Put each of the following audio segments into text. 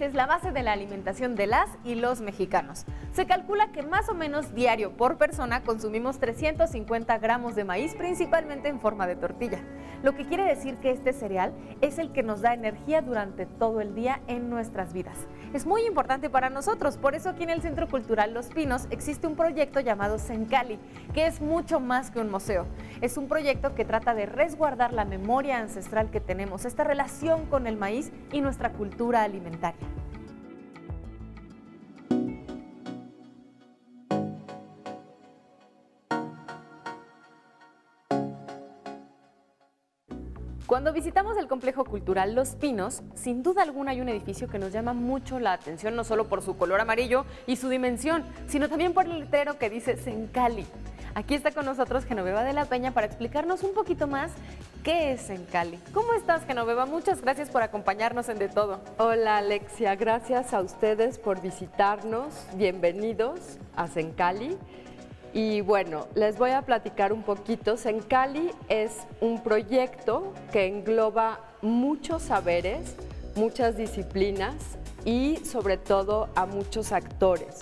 maíz es la base de la alimentación de las y los mexicanos. Se calcula que más o menos diario por persona consumimos 350 gramos de maíz, principalmente en forma de tortilla. Lo que quiere decir que este cereal es el que nos da energía durante todo el día en nuestras vidas. Es muy importante para nosotros, por eso aquí en el Centro Cultural Los Pinos existe un proyecto llamado Sencali, que es mucho más que un museo. Es un proyecto que trata de resguardar la memoria ancestral que tenemos, esta relación con el maíz y nuestra cultura alimentaria. Cuando visitamos el complejo cultural Los Pinos, sin duda alguna hay un edificio que nos llama mucho la atención, no solo por su color amarillo y su dimensión, sino también por el letrero que dice Sencali. Aquí está con nosotros Genoveva de la Peña para explicarnos un poquito más qué es Sencali. ¿Cómo estás, Genoveva? Muchas gracias por acompañarnos en De Todo. Hola, Alexia. Gracias a ustedes por visitarnos. Bienvenidos a Sencali. Y bueno, les voy a platicar un poquito. Sencali es un proyecto que engloba muchos saberes, muchas disciplinas y sobre todo a muchos actores.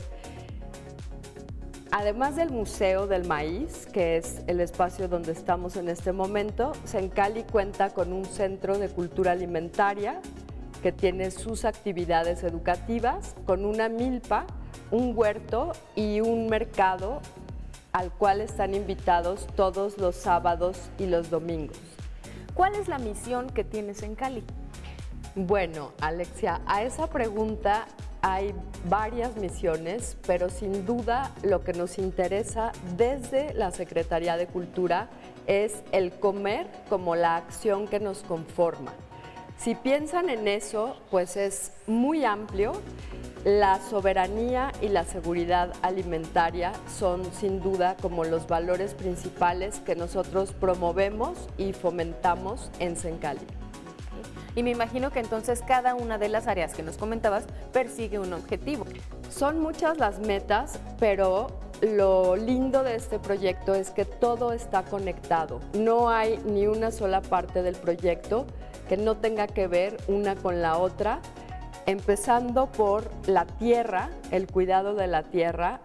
Además del Museo del Maíz, que es el espacio donde estamos en este momento, Sencali cuenta con un centro de cultura alimentaria que tiene sus actividades educativas, con una milpa, un huerto y un mercado al cual están invitados todos los sábados y los domingos. ¿Cuál es la misión que tienes en Cali? Bueno, Alexia, a esa pregunta hay varias misiones, pero sin duda lo que nos interesa desde la Secretaría de Cultura es el comer como la acción que nos conforma. Si piensan en eso, pues es muy amplio la soberanía y la seguridad alimentaria son sin duda como los valores principales que nosotros promovemos y fomentamos en Sencali. Y me imagino que entonces cada una de las áreas que nos comentabas persigue un objetivo. Son muchas las metas, pero lo lindo de este proyecto es que todo está conectado. No hay ni una sola parte del proyecto que no tenga que ver una con la otra empezando por la tierra, el cuidado de la tierra,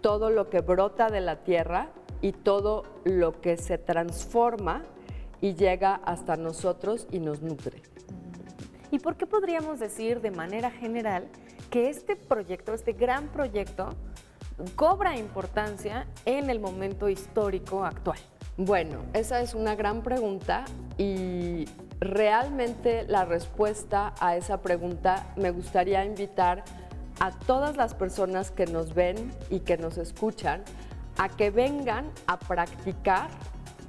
todo lo que brota de la tierra y todo lo que se transforma y llega hasta nosotros y nos nutre. ¿Y por qué podríamos decir de manera general que este proyecto, este gran proyecto, cobra importancia en el momento histórico actual? Bueno, esa es una gran pregunta y realmente la respuesta a esa pregunta me gustaría invitar a todas las personas que nos ven y que nos escuchan a que vengan a practicar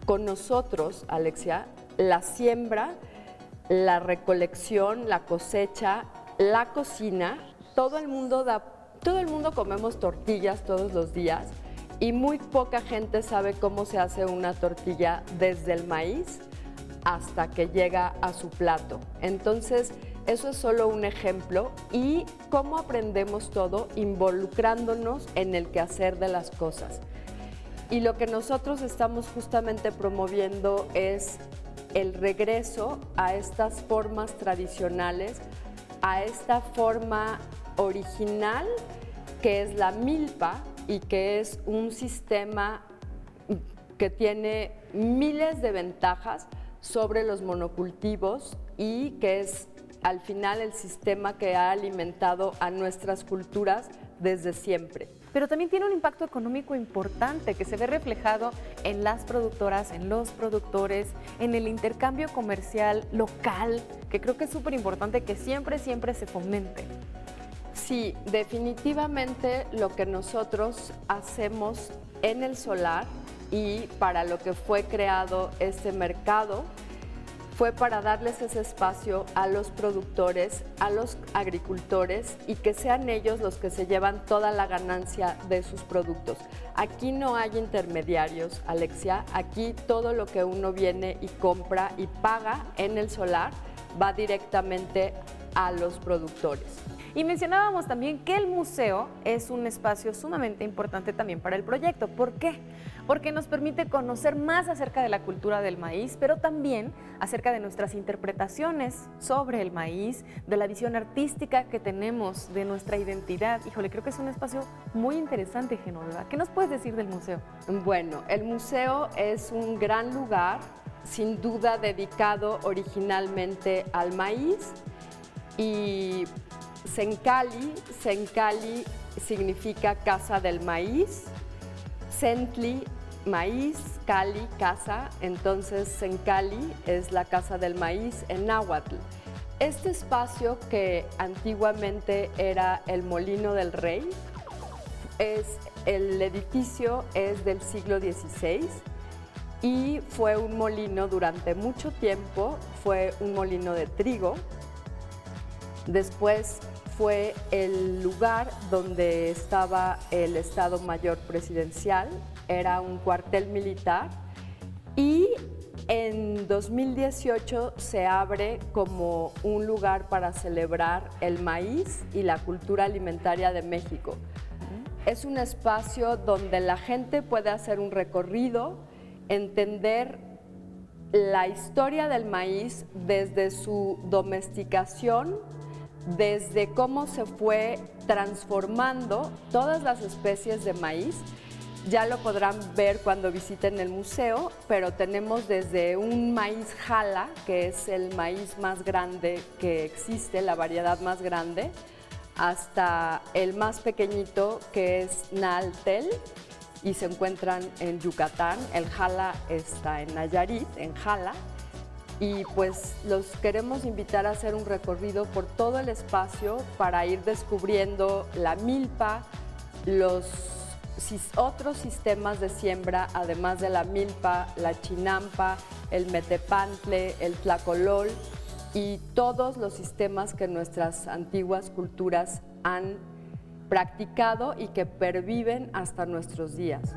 con nosotros, Alexia, la siembra, la recolección, la cosecha, la cocina. Todo el mundo da, todo el mundo comemos tortillas todos los días y muy poca gente sabe cómo se hace una tortilla desde el maíz hasta que llega a su plato. Entonces, eso es solo un ejemplo y cómo aprendemos todo involucrándonos en el quehacer de las cosas. Y lo que nosotros estamos justamente promoviendo es el regreso a estas formas tradicionales, a esta forma original que es la milpa y que es un sistema que tiene miles de ventajas sobre los monocultivos y que es al final el sistema que ha alimentado a nuestras culturas desde siempre. Pero también tiene un impacto económico importante que se ve reflejado en las productoras, en los productores, en el intercambio comercial local, que creo que es súper importante que siempre, siempre se fomente. Sí, definitivamente lo que nosotros hacemos en el solar y para lo que fue creado este mercado fue para darles ese espacio a los productores, a los agricultores y que sean ellos los que se llevan toda la ganancia de sus productos. Aquí no hay intermediarios, Alexia, aquí todo lo que uno viene y compra y paga en el solar va directamente a los productores. Y mencionábamos también que el museo es un espacio sumamente importante también para el proyecto. ¿Por qué? Porque nos permite conocer más acerca de la cultura del maíz, pero también acerca de nuestras interpretaciones sobre el maíz, de la visión artística que tenemos de nuestra identidad. Híjole, creo que es un espacio muy interesante, Genoveva. ¿Qué nos puedes decir del museo? Bueno, el museo es un gran lugar, sin duda dedicado originalmente al maíz y Sencali, Sencali significa casa del maíz, Sentli, maíz, Cali, casa, entonces Sencali es la casa del maíz en náhuatl. Este espacio que antiguamente era el molino del rey, es, el edificio es del siglo XVI y fue un molino durante mucho tiempo, fue un molino de trigo. Después fue el lugar donde estaba el Estado Mayor Presidencial, era un cuartel militar y en 2018 se abre como un lugar para celebrar el maíz y la cultura alimentaria de México. Es un espacio donde la gente puede hacer un recorrido, entender la historia del maíz desde su domesticación, desde cómo se fue transformando todas las especies de maíz ya lo podrán ver cuando visiten el museo, pero tenemos desde un maíz jala, que es el maíz más grande que existe, la variedad más grande, hasta el más pequeñito que es Naltel y se encuentran en Yucatán. El jala está en Nayarit, en Jala. Y pues los queremos invitar a hacer un recorrido por todo el espacio para ir descubriendo la milpa, los otros sistemas de siembra, además de la milpa, la chinampa, el metepantle, el tlacolol y todos los sistemas que nuestras antiguas culturas han practicado y que perviven hasta nuestros días.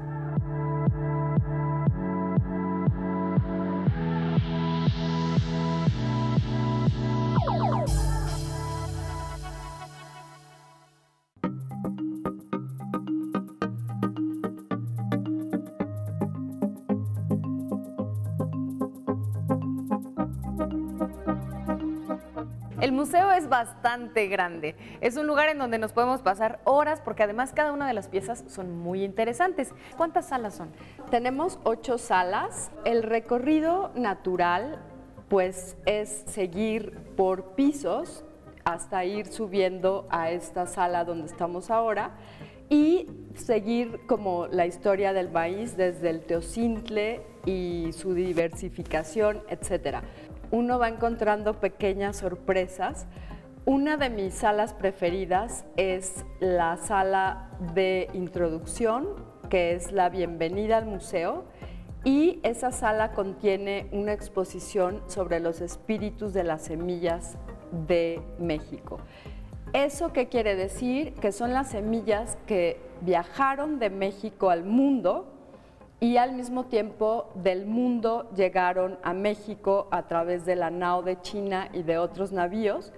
Grande. Es un lugar en donde nos podemos pasar horas porque además cada una de las piezas son muy interesantes. ¿Cuántas salas son? Tenemos ocho salas. El recorrido natural pues es seguir por pisos hasta ir subiendo a esta sala donde estamos ahora y seguir como la historia del maíz desde el teocintle y su diversificación, etcétera uno va encontrando pequeñas sorpresas. Una de mis salas preferidas es la sala de introducción, que es la bienvenida al museo, y esa sala contiene una exposición sobre los espíritus de las semillas de México. ¿Eso qué quiere decir? Que son las semillas que viajaron de México al mundo y al mismo tiempo del mundo llegaron a México a través de la nao de China y de otros navíos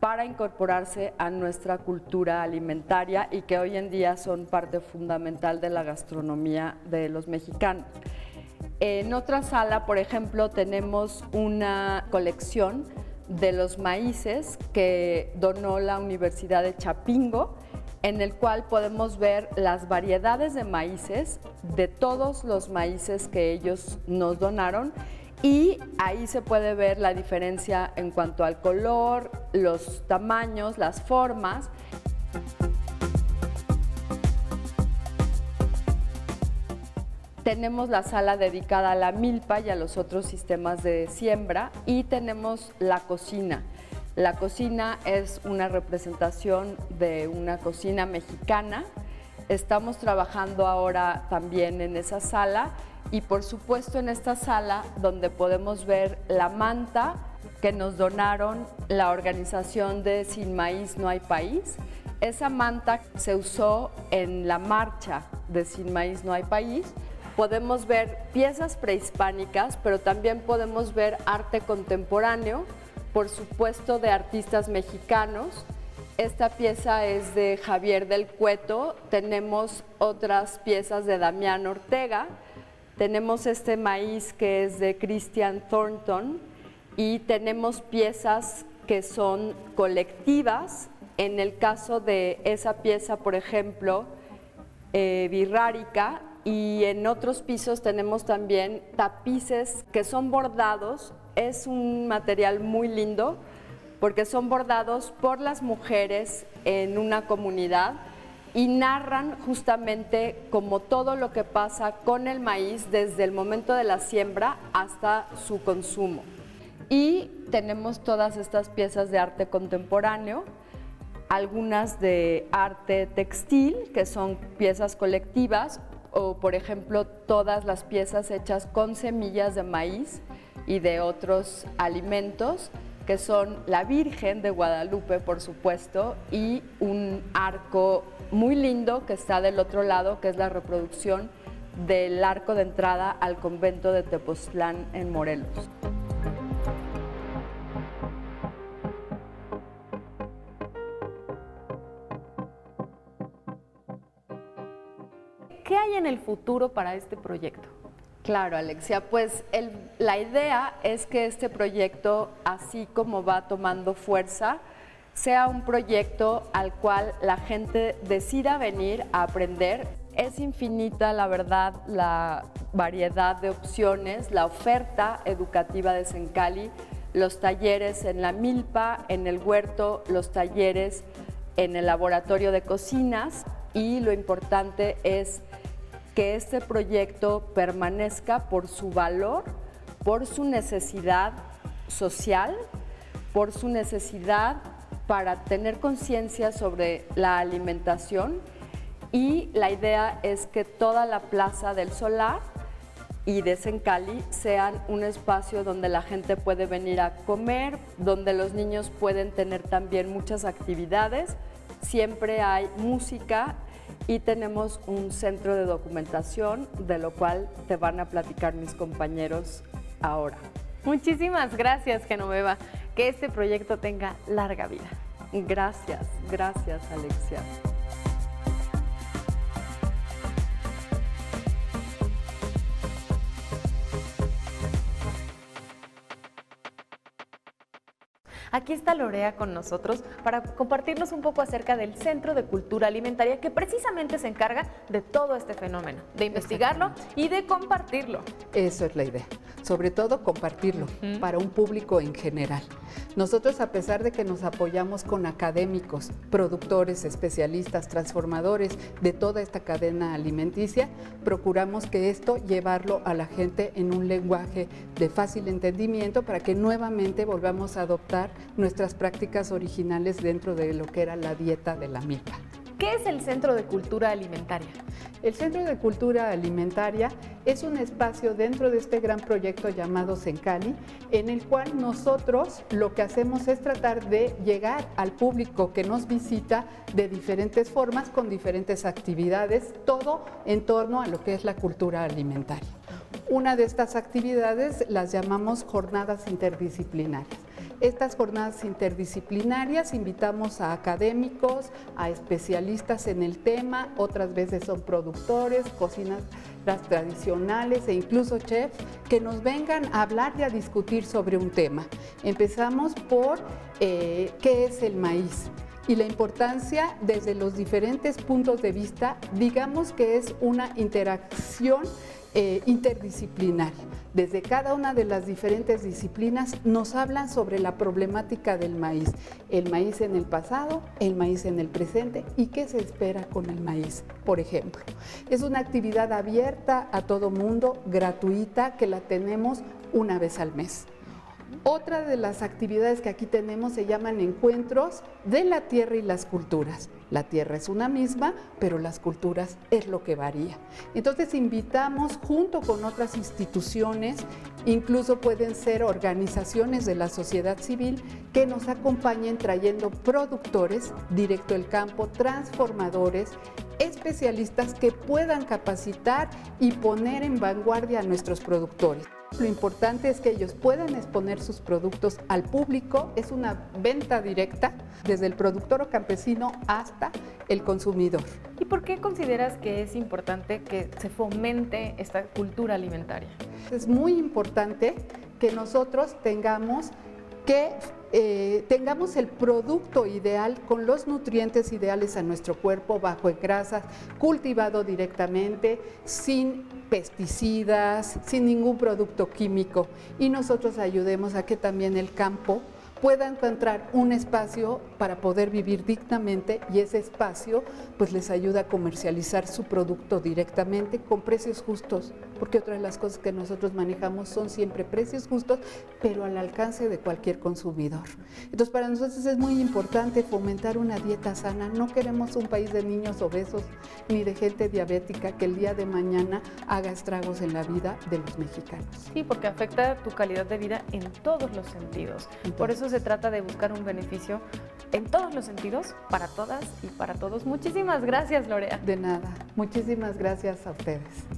para incorporarse a nuestra cultura alimentaria y que hoy en día son parte fundamental de la gastronomía de los mexicanos. En otra sala, por ejemplo, tenemos una colección de los maíces que donó la Universidad de Chapingo en el cual podemos ver las variedades de maíces, de todos los maíces que ellos nos donaron y ahí se puede ver la diferencia en cuanto al color, los tamaños, las formas. Tenemos la sala dedicada a la milpa y a los otros sistemas de siembra y tenemos la cocina. La cocina es una representación de una cocina mexicana. Estamos trabajando ahora también en esa sala y por supuesto en esta sala donde podemos ver la manta que nos donaron la organización de Sin Maíz No Hay País. Esa manta se usó en la marcha de Sin Maíz No Hay País. Podemos ver piezas prehispánicas, pero también podemos ver arte contemporáneo por supuesto de artistas mexicanos Esta pieza es de Javier del Cueto. Tenemos otras piezas de Damián Ortega. Tenemos este maíz que es de Christian Thornton y tenemos piezas que son colectivas. En el caso de esa pieza, por ejemplo, eh, birrárica, y en otros pisos tenemos también tapices que son bordados. Es un material muy lindo porque son bordados por las mujeres en una comunidad y narran justamente como todo lo que pasa con el maíz desde el momento de la siembra hasta su consumo. Y tenemos todas estas piezas de arte contemporáneo, algunas de arte textil, que son piezas colectivas, o por ejemplo todas las piezas hechas con semillas de maíz y de otros alimentos que son la Virgen de Guadalupe, por supuesto, y un arco muy lindo que está del otro lado, que es la reproducción del arco de entrada al convento de Tepoztlán en Morelos. ¿Qué hay en el futuro para este proyecto? Claro, Alexia, pues la idea es que este proyecto, así como va tomando fuerza, sea un proyecto al cual la gente decida venir a aprender. Es infinita, la verdad, la variedad de opciones, la oferta educativa de Sencali, los talleres en la milpa, en el huerto, los talleres en el laboratorio de cocinas y lo importante es que este proyecto permanezca por su valor, por su necesidad social, por su necesidad para tener conciencia sobre la alimentación y la idea es que toda la Plaza del Solar y de Sencali sean un espacio donde la gente puede venir a comer, donde los niños pueden tener también muchas actividades. Siempre hay música y tenemos un centro de documentación de lo cual te van a platicar mis compañeros ahora. Muchísimas gracias, Genoveva. Que este proyecto tenga larga vida. Gracias, gracias, Alexia. Aquí está Lorea con nosotros para compartirnos un poco acerca del Centro de Cultura Alimentaria que precisamente se encarga de todo este fenómeno, de investigarlo y de compartirlo. Eso es la idea, sobre todo compartirlo para un público en general. Nosotros, a pesar de que nos apoyamos con académicos, productores, especialistas, transformadores de toda esta cadena alimenticia, procuramos que esto llevarlo a la gente en un lenguaje de fácil entendimiento para que nuevamente volvamos a adoptar nuestras prácticas originales dentro de lo que era la dieta de la milpa. ¿Qué es el Centro de Cultura Alimentaria? El Centro de Cultura Alimentaria es un espacio dentro de este gran proyecto llamado Sencali, en el cual nosotros lo que hacemos es tratar de llegar al público que nos visita de diferentes formas, con diferentes actividades, todo en torno a lo que es la cultura alimentaria. Una de estas actividades las llamamos jornadas interdisciplinarias. Estas jornadas interdisciplinarias invitamos a académicos, a especialistas en el tema, otras veces son productores, cocinas tradicionales e incluso chefs que nos vengan a hablar y a discutir sobre un tema. Empezamos por eh, qué es el maíz y la importancia desde los diferentes puntos de vista, digamos que es una interacción eh. Desde cada una de las diferentes disciplinas nos hablan sobre la problemática del maíz, el maíz en el pasado, el maíz en el presente y qué se espera con el maíz, por ejemplo. Es una actividad abierta a todo mundo, gratuita, que la tenemos una vez al mes. Otra de las actividades que aquí tenemos se llaman encuentros de la tierra y las culturas. La tierra es una misma, pero las culturas es lo que varía. Entonces invitamos junto con otras instituciones, incluso pueden ser organizaciones de la sociedad civil, que nos acompañen trayendo productores directo del campo, transformadores, especialistas que puedan capacitar y poner en vanguardia a nuestros productores. Lo importante es que ellos puedan exponer sus productos al público, es una venta directa desde el productor o campesino hasta el consumidor. ¿Y por qué consideras que es importante que se fomente esta cultura alimentaria? Es muy importante que nosotros tengamos que eh, tengamos el producto ideal con los nutrientes ideales a nuestro cuerpo, bajo en grasas, cultivado directamente, sin pesticidas, sin ningún producto químico. Y nosotros ayudemos a que también el campo pueda encontrar un espacio para poder vivir dignamente y ese espacio pues les ayuda a comercializar su producto directamente con precios justos, porque otra de las cosas que nosotros manejamos son siempre precios justos, pero al alcance de cualquier consumidor. Entonces para nosotros es muy importante fomentar una dieta sana, no queremos un país de niños obesos ni de gente diabética que el día de mañana haga estragos en la vida de los mexicanos. Sí, porque afecta tu calidad de vida en todos los sentidos. Por eso se trata de buscar un beneficio en todos los sentidos para todas y para todos. Muchísimas gracias, Lorea. De nada. Muchísimas gracias a ustedes.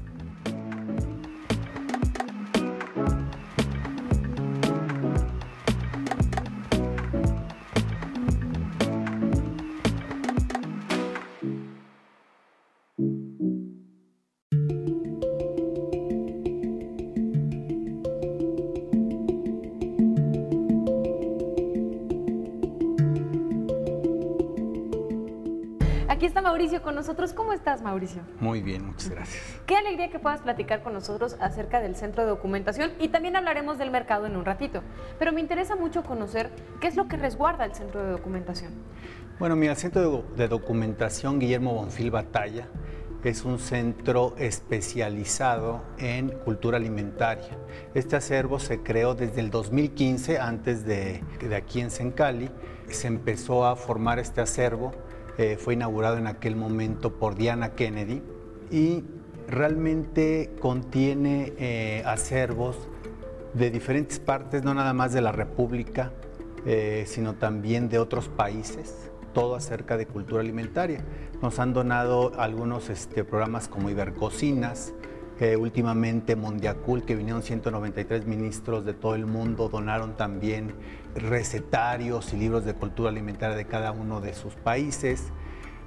Nosotros. ¿Cómo estás, Mauricio? Muy bien, muchas gracias. Qué alegría que puedas platicar con nosotros acerca del centro de documentación y también hablaremos del mercado en un ratito. Pero me interesa mucho conocer qué es lo que resguarda el centro de documentación. Bueno, mira, el centro de documentación Guillermo Bonfil Batalla es un centro especializado en cultura alimentaria. Este acervo se creó desde el 2015, antes de, de aquí en Sencali. Se empezó a formar este acervo eh, fue inaugurado en aquel momento por Diana Kennedy y realmente contiene eh, acervos de diferentes partes, no nada más de la República, eh, sino también de otros países, todo acerca de cultura alimentaria. Nos han donado algunos este, programas como Ibercocinas, últimamente Mondiacul, que vinieron 193 ministros de todo el mundo, donaron también recetarios y libros de cultura alimentaria de cada uno de sus países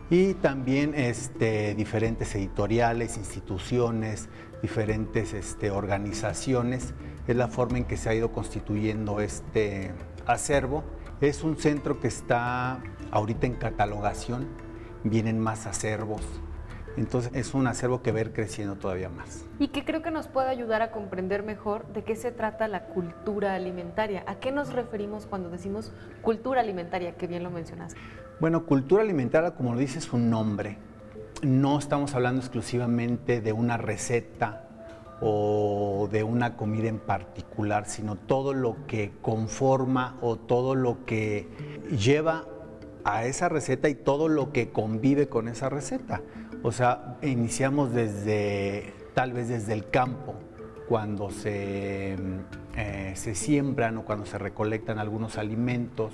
y también este, diferentes editoriales, instituciones, diferentes este, organizaciones. Es la forma en que se ha ido constituyendo este acervo. Es un centro que está ahorita en catalogación, vienen más acervos, entonces es un acervo que ver creciendo todavía más. Y que creo que nos puede ayudar a comprender mejor de qué se trata la cultura alimentaria. ¿A qué nos referimos cuando decimos cultura alimentaria, que bien lo mencionaste? Bueno, cultura alimentaria, como lo dice, es un nombre. No estamos hablando exclusivamente de una receta o de una comida en particular, sino todo lo que conforma o todo lo que lleva a esa receta y todo lo que convive con esa receta. O sea, iniciamos desde, tal vez desde el campo, cuando se, eh, se, siembran o cuando se recolectan algunos alimentos,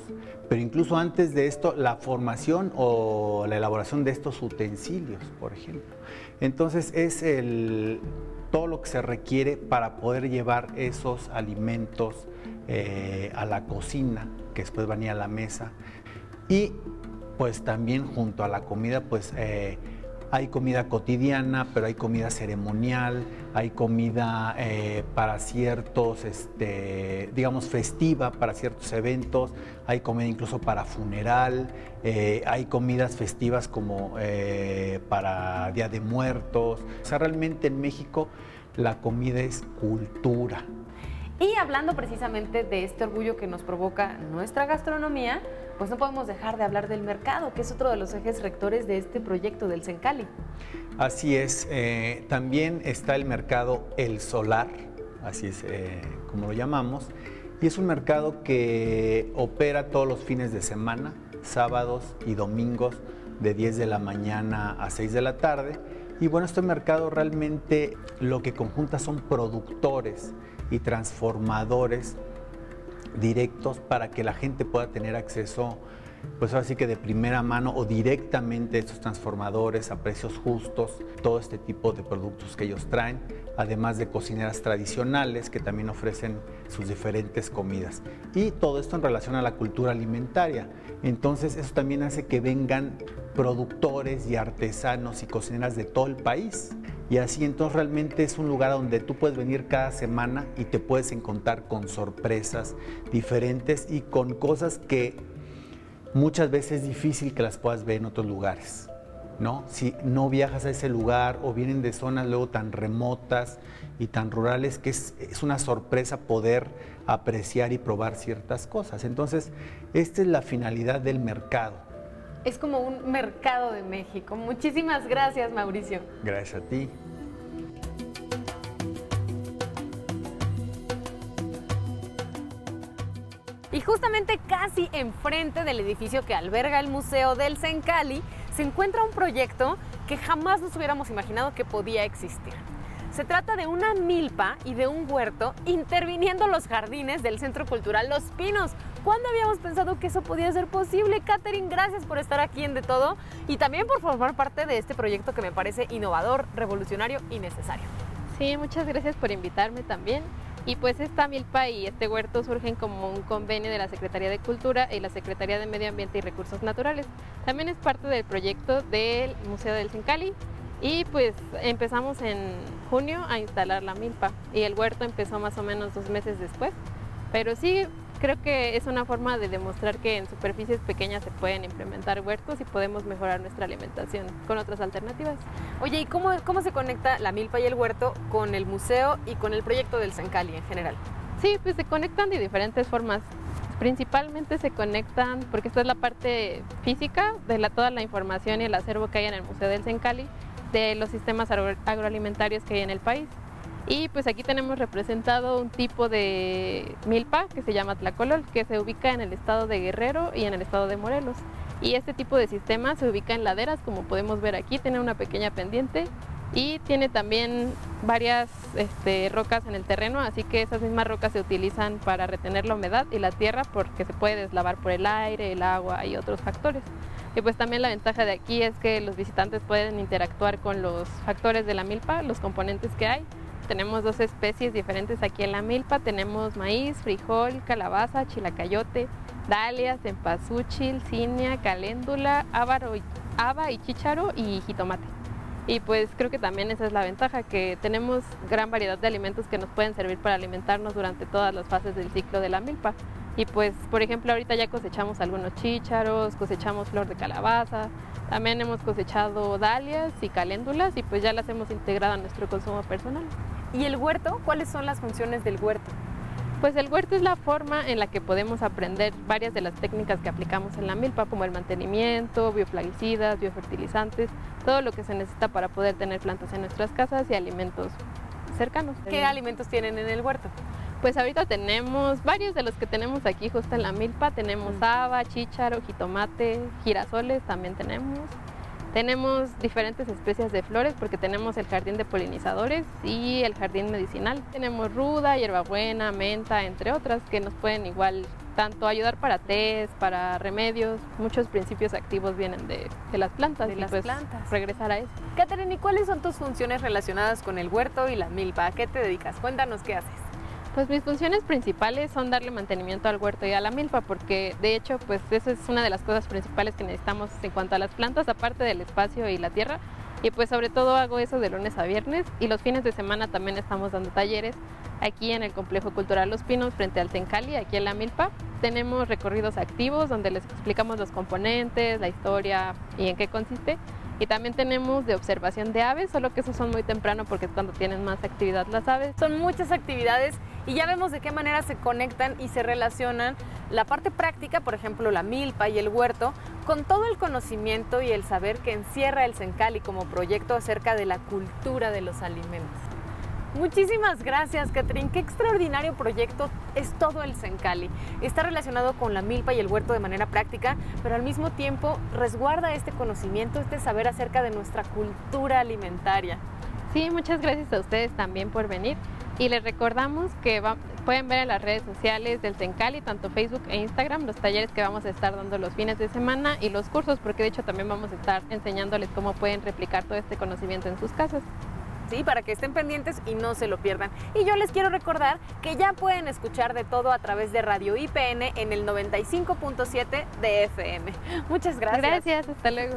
pero incluso antes de esto, la formación o la elaboración de estos utensilios, por ejemplo. Entonces es el, todo lo que se requiere para poder llevar esos alimentos eh, a la cocina, que después van a ir a la mesa. Y pues también junto a la comida, pues... Eh, hay comida cotidiana, pero hay comida ceremonial, hay comida eh, para ciertos, este, digamos, festiva, para ciertos eventos, hay comida incluso para funeral, eh, hay comidas festivas como para Día de Muertos. O sea, realmente en México la comida es cultura. Y hablando precisamente de este orgullo que nos provoca nuestra gastronomía, pues no podemos dejar de hablar del mercado, que es otro de los ejes rectores de este proyecto del Sencali. Así es, eh, también está el mercado El Solar, así es eh, como lo llamamos, y es un mercado que opera todos los fines de semana, sábados y domingos, de 10 de la mañana a 6 de la tarde. Y bueno, este mercado realmente lo que conjunta son productores y transformadores directos para que la gente pueda tener acceso pues ahora sí que de primera mano o directamente estos transformadores a precios justos, todo este tipo de productos que ellos traen, además de cocineras tradicionales que también ofrecen sus diferentes comidas. Y todo esto en relación a la cultura alimentaria. Entonces eso también hace que vengan productores y artesanos y cocineras de todo el país. Y así entonces realmente es un lugar donde tú puedes venir cada semana y te puedes encontrar con sorpresas diferentes y con cosas que muchas veces es difícil que las puedas ver en otros lugares. ¿No? Si no viajas a ese lugar o vienen de zonas luego tan remotas y tan rurales que es, es, una sorpresa poder apreciar y probar ciertas cosas. Entonces, esta es la finalidad del mercado. Es como un mercado de México. Muchísimas gracias, Mauricio. Gracias a ti. Y justamente casi enfrente del edificio que alberga el Museo del Sencali se encuentra un proyecto que jamás nos hubiéramos imaginado que podía existir. Se trata de una milpa y de un huerto interviniendo los jardines del Centro Cultural Los Pinos. ¿Cuándo habíamos pensado que eso podía ser posible? Catherine, gracias por estar aquí en De Todo y también por formar parte de este proyecto que me parece innovador, revolucionario y necesario. Sí, muchas gracias por invitarme también. Y pues esta milpa y este huerto surgen como un convenio de la Secretaría de Cultura y la Secretaría de Medio Ambiente y Recursos Naturales. También es parte del proyecto del Museo del Sencali y pues empezamos en junio a instalar la milpa y el huerto empezó más o menos dos meses después. Pero sí, creo que es una forma de demostrar que en superficies pequeñas se pueden implementar huertos y podemos mejorar nuestra alimentación con otras alternativas. Oye, ¿y cómo, cómo se conecta la milpa y el huerto con el museo y con el proyecto del Sencali en general? Sí, pues se conectan de diferentes formas. Principalmente se conectan, porque esta es la parte física de la, toda la información y el acervo que hay en el Museo del Sencali, de los sistemas agroalimentarios que hay en el país. Y pues aquí tenemos representado un tipo de milpa que se llama tlacolol, que se ubica en el estado de Guerrero y en el estado de Morelos. Y este tipo de sistema se ubica en laderas, como podemos ver aquí, tiene una pequeña pendiente y tiene también varias este, rocas en el terreno, así que esas mismas rocas se utilizan para retener la humedad y la tierra porque se puede deslavar por el aire, el agua y otros factores. Y pues también la ventaja de aquí es que los visitantes pueden interactuar con los factores de la milpa, los componentes que hay. Tenemos dos especies diferentes aquí en la milpa. Tenemos maíz, frijol, calabaza, chilacayote, dalias, cempasúchil, cinia, caléndula, ávaro, haba y chícharo y jitomate. Y pues creo que también esa es la ventaja, que tenemos gran variedad de alimentos que nos pueden servir para alimentarnos durante todas las fases del ciclo de la milpa. Y pues, por ejemplo, ahorita ya cosechamos algunos chícharos, cosechamos flor de calabaza, también hemos cosechado dalias y caléndulas y pues ya las hemos integrado a nuestro consumo personal. ¿Y el huerto? ¿Cuáles son las funciones del huerto? Pues el huerto es la forma en la que podemos aprender varias de las técnicas que aplicamos en la milpa, como el mantenimiento, bioplaguicidas, biofertilizantes, todo lo que se necesita para poder tener plantas en nuestras casas y alimentos cercanos. ¿Qué alimentos tienen en el huerto? Pues ahorita tenemos varios de los que tenemos aquí justo en la milpa. Tenemos haba, chícharo, jitomate, girasoles también tenemos. Tenemos diferentes especies de flores porque tenemos el jardín de polinizadores y el jardín medicinal. Tenemos ruda, hierbabuena, menta, entre otras que nos pueden igual tanto ayudar para tés, para remedios. Muchos principios activos vienen de, de las plantas. De las pues plantas. Regresar a eso. Catherine, ¿y cuáles son tus funciones relacionadas con el huerto y la milpa? ¿A qué te dedicas? Cuéntanos qué haces. Pues mis funciones principales son darle mantenimiento al huerto y a la milpa, porque de hecho, pues eso es una de las cosas principales que necesitamos en cuanto a las plantas, aparte del espacio y la tierra. Y pues sobre todo hago eso de lunes a viernes y los fines de semana también estamos dando talleres aquí en el Complejo Cultural Los Pinos frente al Tencali, aquí en la Milpa. Tenemos recorridos activos donde les explicamos los componentes, la historia y en qué consiste. Y también tenemos de observación de aves, solo que esos son muy temprano porque es cuando tienen más actividad las aves. Son muchas actividades y ya vemos de qué manera se conectan y se relacionan la parte práctica, por ejemplo, la milpa y el huerto, con todo el conocimiento y el saber que encierra el Sencali como proyecto acerca de la cultura de los alimentos. Muchísimas gracias, Catrín. Qué extraordinario proyecto es todo el Sencali. Está relacionado con la milpa y el huerto de manera práctica, pero al mismo tiempo resguarda este conocimiento, este saber acerca de nuestra cultura alimentaria. Sí, muchas gracias a ustedes también por venir y les recordamos que, va- Pueden ver en las redes sociales del Sencali, tanto Facebook e Instagram, los talleres que vamos a estar dando los fines de semana y los cursos, porque de hecho también vamos a estar enseñándoles cómo pueden replicar todo este conocimiento en sus casas. Sí, para que estén pendientes y no se lo pierdan. Y yo les quiero recordar que ya pueden escuchar de todo a través de Radio IPN en el 95.7 de FM. Muchas gracias. Gracias, hasta luego.